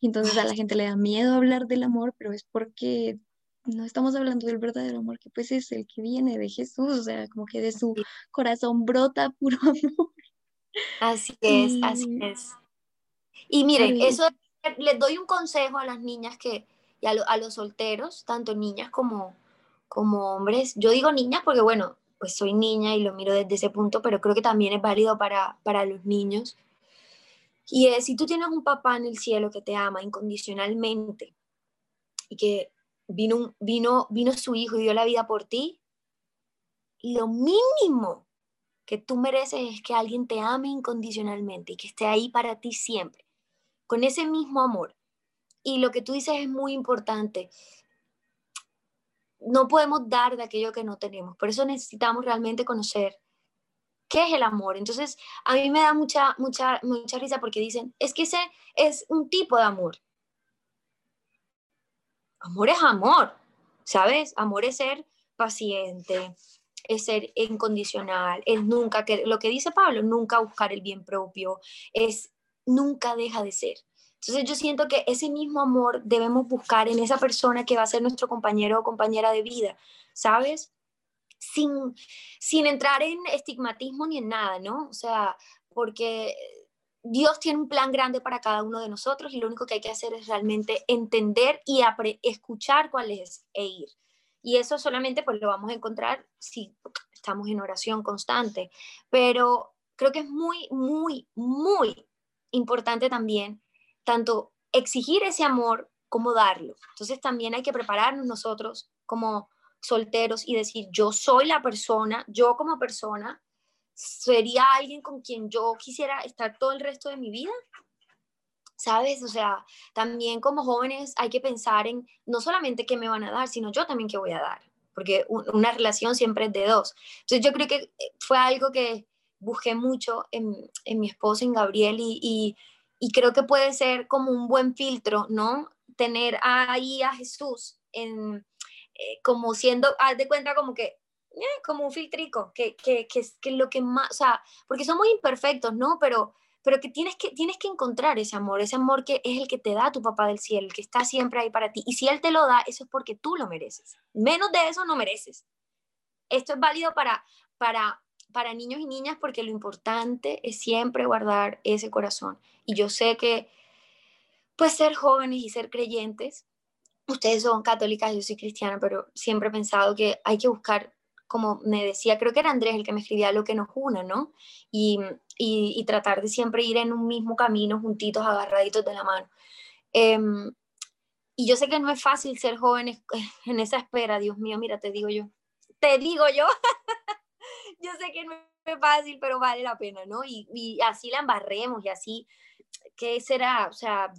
Entonces a la gente le da miedo hablar del amor, pero es porque no estamos hablando del verdadero amor, que pues es el que viene de Jesús, o sea, como que de su corazón brota puro amor. Así es, así es. Y miren, eso les doy un consejo a las niñas que, y a, los solteros, tanto niñas como, como hombres. Yo digo niñas porque, bueno, pues soy niña y lo miro desde ese punto, pero creo que también es válido para, para los niños. Y es, si tú tienes un papá en el cielo que te ama incondicionalmente y que vino, vino, vino su hijo y dio la vida por ti, lo mínimo que tú mereces es que alguien te ame incondicionalmente y que esté ahí para ti siempre, con ese mismo amor. Y lo que tú dices es muy importante. No podemos dar de aquello que no tenemos. Por eso necesitamos realmente conocer qué es el amor. Entonces, a mí me da mucha, mucha, mucha risa porque dicen, es que ese es un tipo de amor. Amor es amor, ¿sabes? Amor es ser paciente, es ser incondicional, es nunca, que, lo que dice Pablo, nunca buscar el bien propio, es nunca deja de ser. Entonces yo siento que ese mismo amor debemos buscar en esa persona que va a ser nuestro compañero o compañera de vida, ¿sabes? Sin, sin entrar en estigmatismo ni en nada, ¿no? O sea, porque Dios tiene un plan grande para cada uno de nosotros y lo único que hay que hacer es realmente entender y escuchar cuál es e ir. Y eso solamente pues lo vamos a encontrar si estamos en oración constante. Pero creo que es muy, muy, muy importante también tanto exigir ese amor como darlo. Entonces también hay que prepararnos nosotros como solteros y decir, yo soy la persona, yo como persona, sería alguien con quien yo quisiera estar todo el resto de mi vida. ¿Sabes? O sea, también como jóvenes hay que pensar en no solamente qué me van a dar, sino yo también qué voy a dar, porque una relación siempre es de dos. Entonces yo creo que eh, fue algo que busqué mucho en, en mi esposo, en Gabriel, y, y y creo que puede ser como un buen filtro, ¿no? Tener ahí a Jesús en, eh, como siendo, haz de cuenta como que, eh, como un filtrico, que, que, que, que lo que más, o sea, porque somos imperfectos, ¿no? Pero, pero que tienes, que tienes que encontrar ese amor, ese amor que es el que te da tu papá del cielo, el que está siempre ahí para ti. Y si Él te lo da, eso es porque tú lo mereces. Menos de eso no mereces. Esto es válido para, para para niños y niñas porque lo importante es siempre guardar ese corazón. Y yo sé que, pues, ser jóvenes y ser creyentes, ustedes son católicas, yo soy cristiana, pero siempre he pensado que hay que buscar, como me decía, creo que era Andrés el que me escribía lo que nos una, ¿no? Y, y, tratar de siempre ir en un mismo camino, juntitos, agarraditos de la mano. Em, Y yo sé que no es fácil ser joven en esa espera, Dios mío, mira, te digo yo, te digo yo, yo sé que no es fácil, pero vale la pena, ¿no? Y, y así la embarremos y así, ¿qué será? O sea,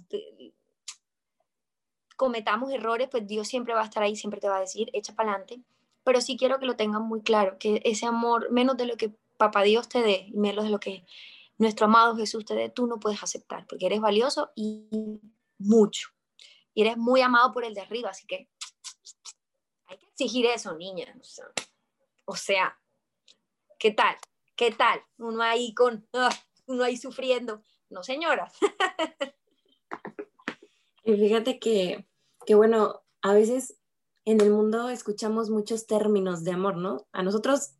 cometamos errores, pues Dios siempre va a estar ahí, siempre te va a decir, echa para adelante. Pero sí quiero que lo tengan muy claro, que ese amor, menos de lo que papá Dios te dé, menos de lo que nuestro amado Jesús te dé, tú no puedes aceptar, porque eres valioso y mucho. Y eres muy amado por el de arriba, así que hay que exigir eso, niña. O sea, ¿qué tal? ¿Qué tal? Uno ahí con, ah, uno ahí sufriendo. No, señora. Y fíjate que, que, bueno, a veces en el mundo escuchamos muchos términos de amor, ¿no? A nosotros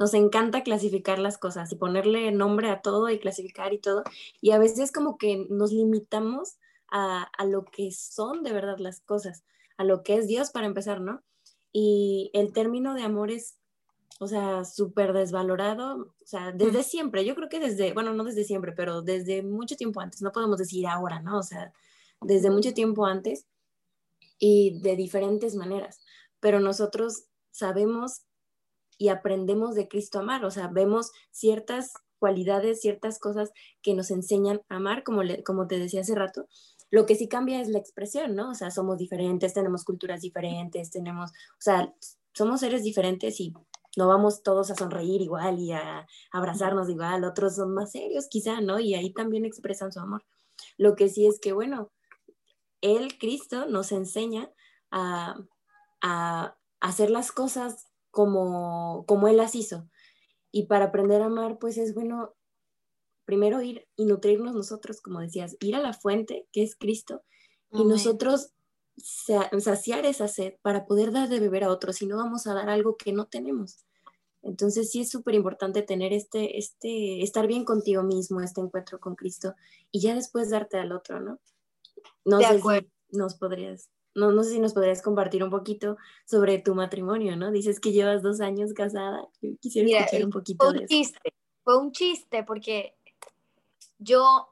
nos encanta clasificar las cosas y ponerle nombre a todo y clasificar y todo. Y a veces como que nos limitamos a, a lo que son de verdad las cosas, a lo que es Dios para empezar, ¿no? Y el término de amor es, o sea, súper desvalorado, o sea, desde siempre, yo creo que desde, bueno, no desde siempre, pero desde mucho tiempo antes, no podemos decir ahora, ¿no? O sea, desde mucho tiempo antes y de diferentes maneras, pero nosotros sabemos y aprendemos de Cristo amar, o sea, vemos ciertas cualidades, ciertas cosas que nos enseñan a amar, como, como te decía hace rato, lo que sí cambia es la expresión, ¿no? O sea, somos diferentes, tenemos culturas diferentes, tenemos, o sea, somos seres diferentes y no vamos todos a sonreír igual y a abrazarnos igual, otros son más serios quizá, ¿no? Y ahí también expresan su amor. Lo que sí es que, bueno, Él, Cristo, nos enseña a, a hacer las cosas como, como Él las hizo. Y para aprender a amar, pues es bueno primero ir y nutrirnos nosotros, como decías, ir a la fuente, que es Cristo, y nosotros saciar esa sed para poder dar de beber a otros, si no vamos a dar algo que no tenemos. Entonces sí es súper importante tener este, este, estar bien contigo mismo, este encuentro con Cristo, y ya después darte al otro, ¿no? No sé si nos podrías, no, no sé si nos podrías compartir un poquito sobre tu matrimonio, ¿no? Dices que llevas dos años casada. Yo quisiera escuchar un poquito fue un Chiste, fue un chiste porque yo,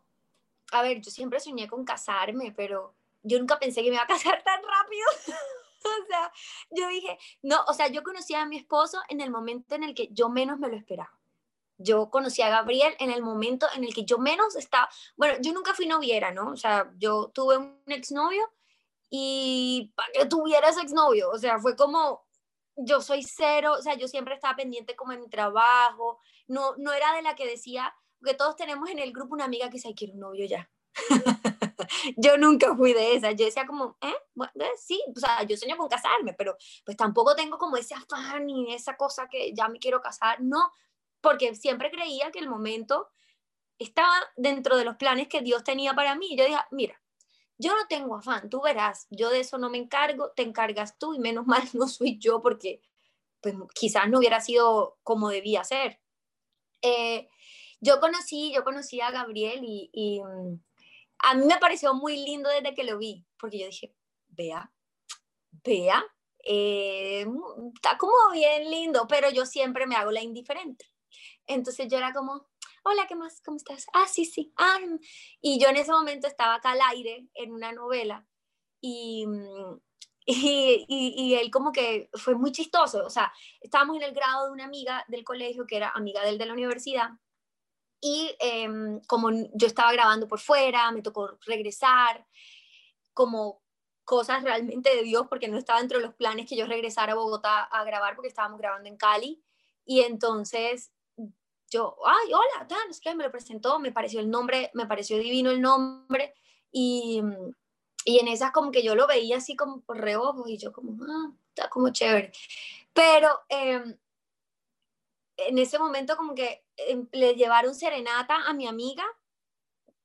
a ver, yo siempre soñé con casarme, pero yo nunca pensé que me iba a casar tan rápido. o sea, yo dije, no, o sea, yo conocí a mi esposo en el momento en el que yo menos me lo esperaba. Yo conocí a Gabriel en el momento en el que yo menos estaba, bueno, yo nunca fui noviera, ¿no? O sea, yo tuve un exnovio y para que tuviera ese exnovio, o sea, fue como, yo soy cero, o sea, yo siempre estaba pendiente como en mi trabajo, no, no era de la que decía, porque todos tenemos en el grupo una amiga que dice, quiero un novio ya. yo nunca fui de esa. Yo decía como, ¿eh? Bueno, eh, sí, o sea, yo sueño con casarme, pero pues tampoco tengo como ese afán y esa cosa que ya me quiero casar. No, porque siempre creía que el momento estaba dentro de los planes que Dios tenía para mí. Yo dije, mira, yo no tengo afán, tú verás, yo de eso no me encargo, te encargas tú y menos mal no soy yo porque pues quizás no hubiera sido como debía ser. Eh, yo conocí, yo conocí a Gabriel y, mm, a mí me pareció muy lindo desde que lo vi, porque yo dije, vea, vea, eh, está como bien lindo, pero yo siempre me hago la indiferente. Entonces yo era como, hola, ¿qué más? ¿Cómo estás? Ah, sí, sí. Ah, mm". y yo en ese momento estaba acá al aire en una novela y, y, y, él como que fue muy chistoso. O sea, estábamos en el grado de una amiga del colegio que era amiga de él de la universidad y em, como yo estaba grabando por fuera, me tocó regresar, como cosas realmente de Dios, porque no estaba dentro de los planes que yo regresara a Bogotá a grabar, porque estábamos grabando en Cali. Y entonces yo, ay, hola, tal, es que me lo presentó, me pareció el nombre, me pareció divino el nombre. Y, y en esas como que yo lo veía así como por reojos y yo como, ah, está como chévere. Pero eh, en ese momento como que em, le llevaron serenata a mi amiga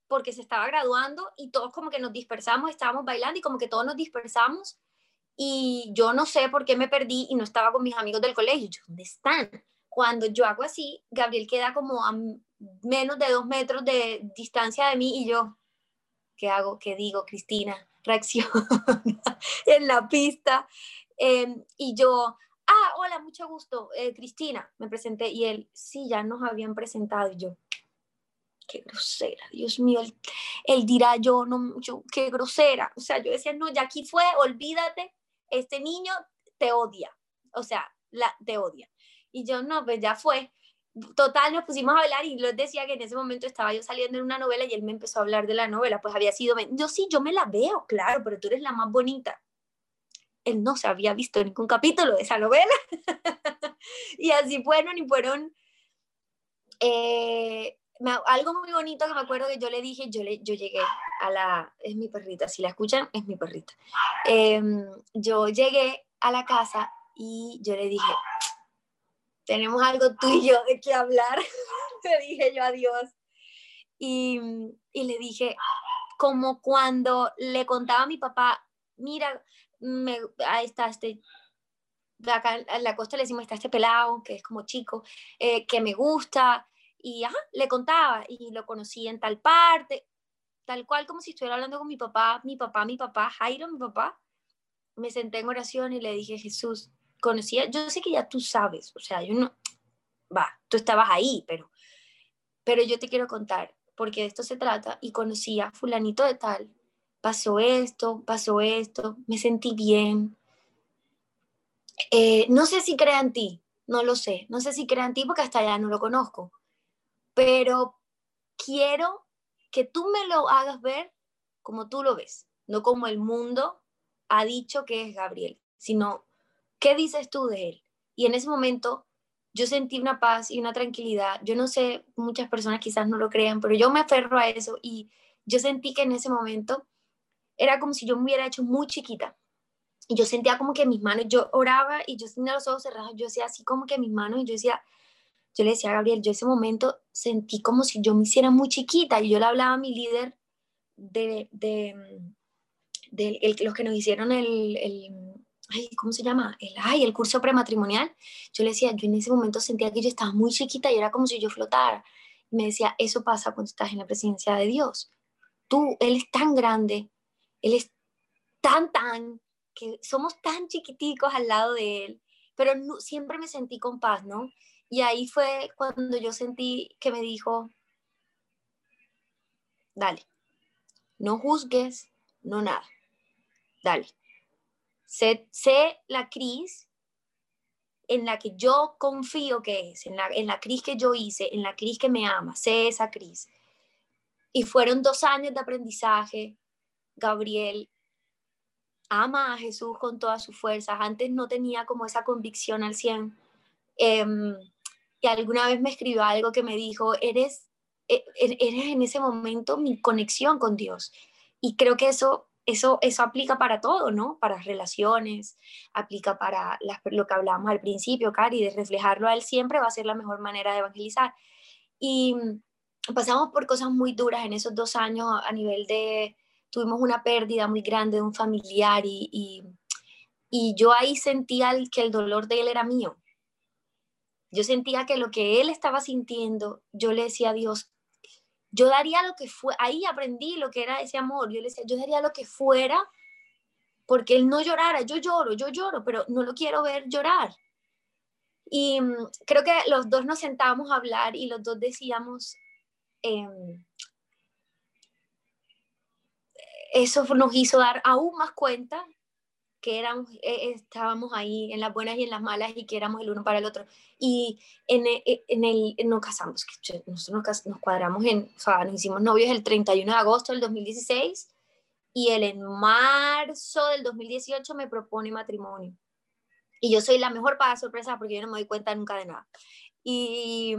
porque se estaba graduando y todos como que nos dispersamos, estábamos bailando y como que todos nos dispersamos y yo no sé por qué me perdí y no estaba con mis amigos del colegio. ¿dónde están? Cuando yo hago así, Gabriel queda como a menos de dos metros de distancia de mí y yo, ¿qué hago? ¿Qué digo, Cristina? Reacciona en la pista. Em, y yo, ah, hola, mucho gusto, eh, Cristina, me presenté y él, sí, ya nos habían presentado y yo, qué grosera, Dios mío, él, dirá yo, no, yo, qué grosera. O sea, yo decía, no, ya aquí fue, olvídate, este niño te odia, o sea, la, te odia. Y yo, no, pues ya fue. Total, nos pusimos a hablar y les decía que en ese momento estaba yo saliendo en una novela y él me empezó a hablar de la novela, pues había sido, yo sí, yo me la veo, claro, pero tú eres la más bonita. Él no se había visto ningún capítulo de esa novela. y así fueron y fueron eh, algo muy bonito que me acuerdo que yo le dije, yo, le, yo llegué a la, es mi perrita, si la escuchan, es mi perrita. Em, yo llegué a la casa y yo le dije, tenemos algo tú y yo de qué hablar, le dije yo adiós. Y, y le dije, como cuando le contaba a mi papá, mira, me, ahí está este acá en la costa le decimos está este pelado, que es como chico, eh, que me gusta, y ajá, le contaba, y lo conocí en tal parte, tal cual como si estuviera hablando con mi papá, mi papá, mi papá, Jairo, mi papá. Me senté en oración y le dije, Jesús, conocía, yo sé que ya tú sabes, o sea, yo no, va, tú estabas ahí, pero, pero yo te quiero contar, porque de esto se trata, y conocí a fulanito de tal, pasó esto, pasó esto, me sentí bien, eh, no sé si crea en ti, no lo sé, no sé si crea en ti porque hasta allá no lo conozco, pero quiero que tú me lo hagas ver como tú lo ves, no como el mundo ha dicho que es Gabriel, sino qué dices tú de él. Y en ese momento yo sentí una paz y una tranquilidad. Yo no sé, muchas personas quizás no lo crean, pero yo me aferro a eso y yo sentí que en ese momento era como si yo me hubiera hecho muy chiquita y yo sentía como que mis manos, yo oraba y yo tenía los ojos cerrados, yo hacía así como que mis manos y yo decía, yo le decía a Gabriel, yo ese momento sentí como si yo me hiciera muy chiquita y yo le hablaba a mi líder de, de, de el, los que nos hicieron el, el ay, ¿cómo se llama? El, ay, el curso prematrimonial. Yo le decía, yo en ese momento sentía que yo estaba muy chiquita y era como si yo flotara. Y me decía, eso pasa cuando estás en la presencia de Dios. Tú, Él es tan grande, Él es tan, tan, que somos tan chiquiticos al lado de él, pero siempre me sentí con paz, ¿no? Y ahí fue cuando yo sentí que me dijo, dale, no juzgues, no nada, dale. Sé, la crisis en la que yo confío que es, en la, en que yo hice, en la crisis que me ama, sé esa crisis. Y fueron dos años de aprendizaje, Gabriel, ama a Jesús con todas sus fuerzas. Antes no tenía como esa convicción al 100. Em, y alguna vez me escribió algo que me dijo, eres, e, e, eres en ese momento mi conexión con Dios. Y creo que eso, eso, eso aplica para todo, ¿no? Para relaciones, aplica para lo que hablábamos al principio, Cari, de reflejarlo a Él siempre va a ser la mejor manera de evangelizar. Y pasamos por cosas muy duras en esos dos años a nivel de, tuvimos una pérdida muy grande de un familiar y, y, yo ahí sentía que el dolor de él era mío. Yo sentía que lo que él estaba sintiendo, yo le decía a Dios, yo daría lo que fue, ahí aprendí lo que era ese amor, yo le decía, yo daría lo que fuera porque él no llorara, yo lloro, yo lloro, pero no lo quiero ver llorar. Y mm, creo que los dos nos sentábamos a hablar y los dos decíamos, eh, eso nos hizo dar aún más cuenta que éramos, eh, estábamos ahí en las buenas y en las malas y que éramos el uno para el otro. Y en, e, e, en el, nos casamos, nosotros nos, nos, cuadramos en, o sea, nos hicimos novios el 31 de agosto del 2016 y él en marzo del 2018 me propone matrimonio. Y yo soy la mejor para sorpresa porque yo no me doy cuenta nunca de nada y,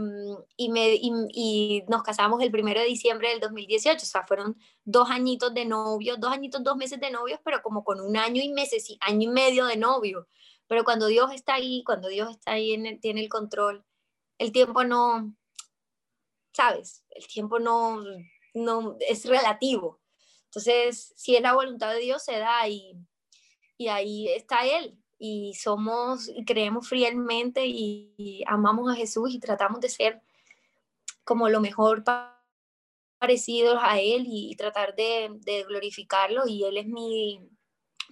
y, me, y, nos casamos el primero de diciembre del 2018, o sea, fueron dos añitos de novios, dos añitos, dos meses de novios, pero como con un año y meses, año y medio de novio. Pero cuando Dios está ahí, cuando Dios está ahí, en tiene el control, el tiempo no, ¿sabes? El tiempo no, no es relativo. Entonces, si es la voluntad de Dios, se da y, y ahí está Él y somos y creemos fielmente y, amamos a Jesús y tratamos de ser como lo mejor parecidos a Él y, tratar de, de, glorificarlo y Él es mi,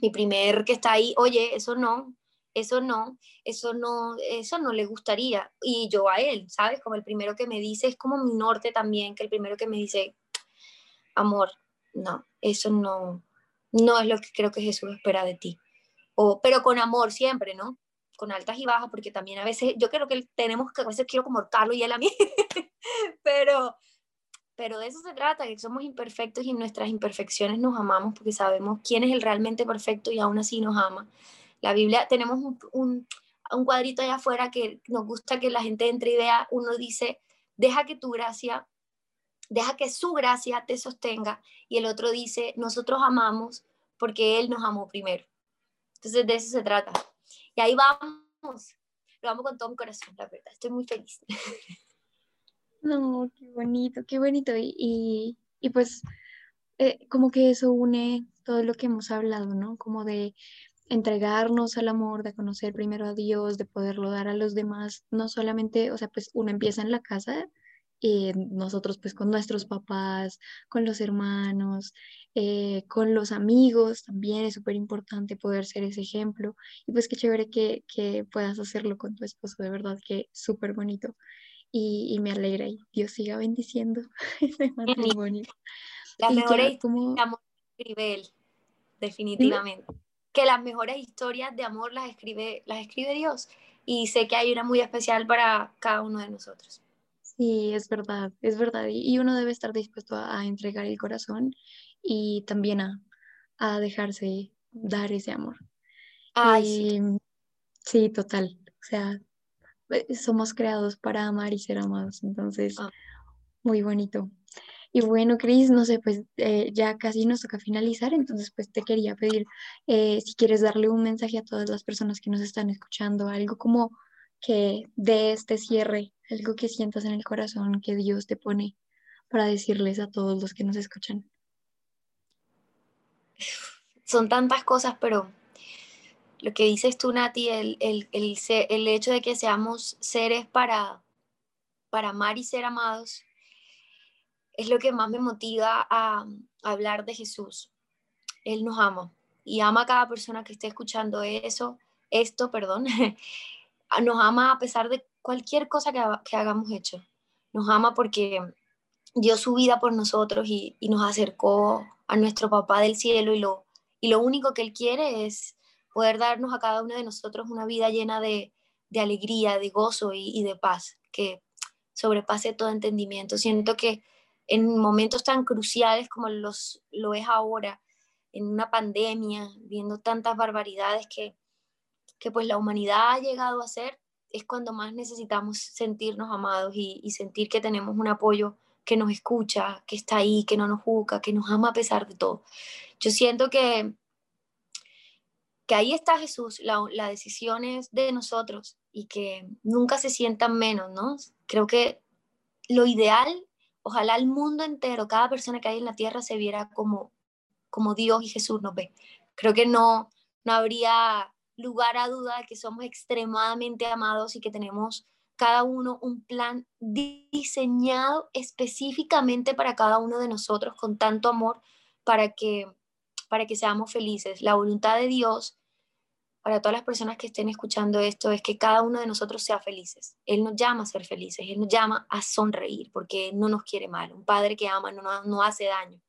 mi primer que está ahí, oye, eso no, eso no, eso no, eso no le gustaría. Y yo a él, ¿sabes? Como el primero que me dice, es como mi norte también, que el primero que me dice, amor, no, eso no, no es lo que creo que Jesús espera de ti. O, pero con amor siempre, ¿no? Con altas y bajas, porque también a veces, yo creo que tenemos que, a veces quiero como horcarlo y él a mí, pero, pero de eso se trata, que somos imperfectos y en nuestras imperfecciones nos amamos porque sabemos quién es el realmente perfecto y aún así nos ama. La Biblia, tenemos un, un, un cuadrito allá afuera que nos gusta que la gente entre y vea, uno dice, deja que tu gracia, deja que su gracia te sostenga, y el otro dice, nosotros amamos porque Él nos amó primero. Entonces de eso se trata. Y ahí vamos, lo amo con todo mi corazón, la verdad, estoy muy feliz. No, qué bonito, qué bonito. Y, y, pues eh, como que eso une todo lo que hemos hablado, ¿no? Como de entregarnos al amor, de conocer primero a Dios, de poderlo dar a los demás, no solamente, o sea, pues uno empieza en la casa y nosotros pues con nuestros papás, con los hermanos, eh, con los amigos, también es súper importante poder ser ese ejemplo y pues qué chévere que, que puedas hacerlo con tu esposo, de verdad que súper bonito y, y, me alegra y Dios siga bendiciendo ese matrimonio. La mejor como... amor escribe él, definitivamente que las mejores historias de amor las escribe, las escribe Dios. Y sé que hay una muy especial para cada uno de nosotros. Sí, es verdad, es verdad. Y uno debe estar dispuesto a, entregar el corazón y también a, a dejarse dar ese amor. Ay, sí. sí. total. O sea, eh, somos creados para amar y ser amados. Entonces, ah. muy bonito. Y bueno, Cris, no sé, pues eh, ya casi nos toca finalizar, entonces pues te quería pedir eh, si quieres darle un mensaje a todas las personas que nos están escuchando, algo como que de este cierre, algo que sientas en el corazón que Dios te pone para decirles a todos los que nos escuchan. Son tantas cosas, pero lo que dices tú, Nati, el, el, el, el hecho de que seamos seres para, para amar y ser amados, es lo que más me motiva a, hablar de Jesús. Él nos ama y ama a cada persona que esté escuchando eso, esto, perdón. nos ama a pesar de cualquier cosa que, hagamos hecho. Nos ama porque dio su vida por nosotros y, nos acercó a nuestro papá del cielo y lo, y lo único que él quiere es poder darnos a cada uno de nosotros una vida llena de, de alegría, de gozo y, y de paz, que sobrepase todo entendimiento. Siento que en momentos tan cruciales como los, lo es ahora, en una pandemia, viendo tantas barbaridades que, que pues la humanidad ha llegado a ser, es cuando más necesitamos sentirnos amados y, sentir que tenemos un apoyo que nos escucha, que está ahí, que no nos juzga, que nos ama a pesar de todo. Yo siento que, que ahí está Jesús, la, la decisión es de nosotros y que nunca se sientan menos, ¿no? Creo que lo ideal ojalá el mundo entero, cada persona que hay en la tierra se viera como, como Dios y Jesús nos ve. Creo que no, no habría lugar a duda de que somos extremadamente amados y que tenemos cada uno un plan diseñado específicamente para cada uno de nosotros con tanto amor para que, para que seamos felices. La voluntad de Dios para todas las personas que estén escuchando esto es que cada uno de nosotros sea felices. Él nos llama a ser felices, Él nos llama a sonreír porque no nos quiere mal. Un padre que ama no, no hace daño.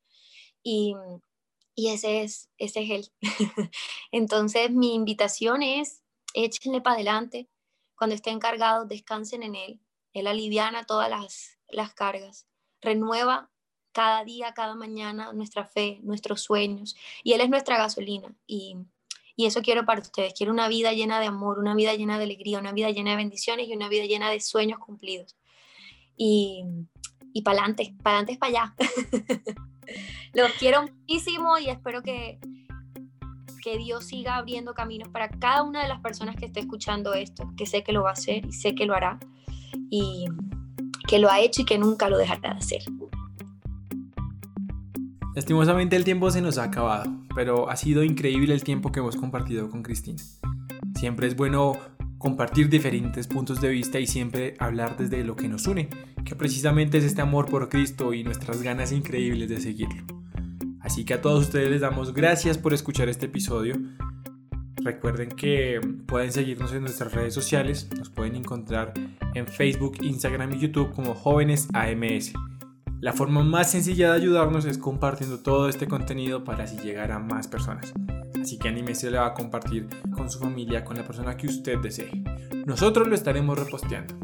Y, y ese, es, ese es Él. Entonces mi invitación es, échenle para adelante. Cuando estén cargados, descansen en Él. Él aliviana todas las, las cargas. Renueva cada día, cada mañana nuestra fe, nuestros sueños. Y Él es nuestra gasolina. Y y eso quiero para ustedes. Quiero una vida llena de amor, una vida llena de alegría, una vida llena de bendiciones y una vida llena de sueños cumplidos. Y, y para adelante, para adelante es para allá. Los quiero muchísimo y espero que, que Dios siga abriendo caminos para cada una de las personas que esté escuchando esto, que sé que lo va a hacer y sé que lo hará y que lo ha hecho y que nunca lo dejará de hacer. Lastimosamente el tiempo se nos ha acabado, pero ha sido increíble el tiempo que hemos compartido con Cristina. Siempre es bueno compartir diferentes puntos de vista y siempre hablar desde lo que nos une, que precisamente es este amor por Cristo y nuestras ganas increíbles de seguirlo. Así que a todos ustedes les damos gracias por escuchar este episodio. Recuerden que pueden seguirnos en nuestras redes sociales, nos pueden encontrar en Facebook, Instagram y YouTube como Jóvenes AMS. La forma más sencilla de ayudarnos es compartiendo todo este contenido para así llegar a más personas. Así que anímese le va a compartir con su familia, con la persona que usted desee. Nosotros lo estaremos reposteando.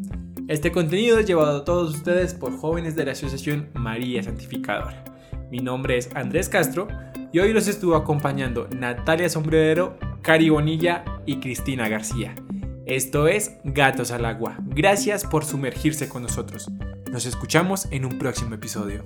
Este contenido es llevado a todos ustedes por jóvenes de la Asociación María Santificadora. Mi nombre es Andrés Castro y hoy los estuvo acompañando Natalia Sombrero, Cari Bonilla y Cristina García. Esto es Gatos al Agua. Gracias por sumergirse con nosotros. Nos escuchamos en un próximo episodio.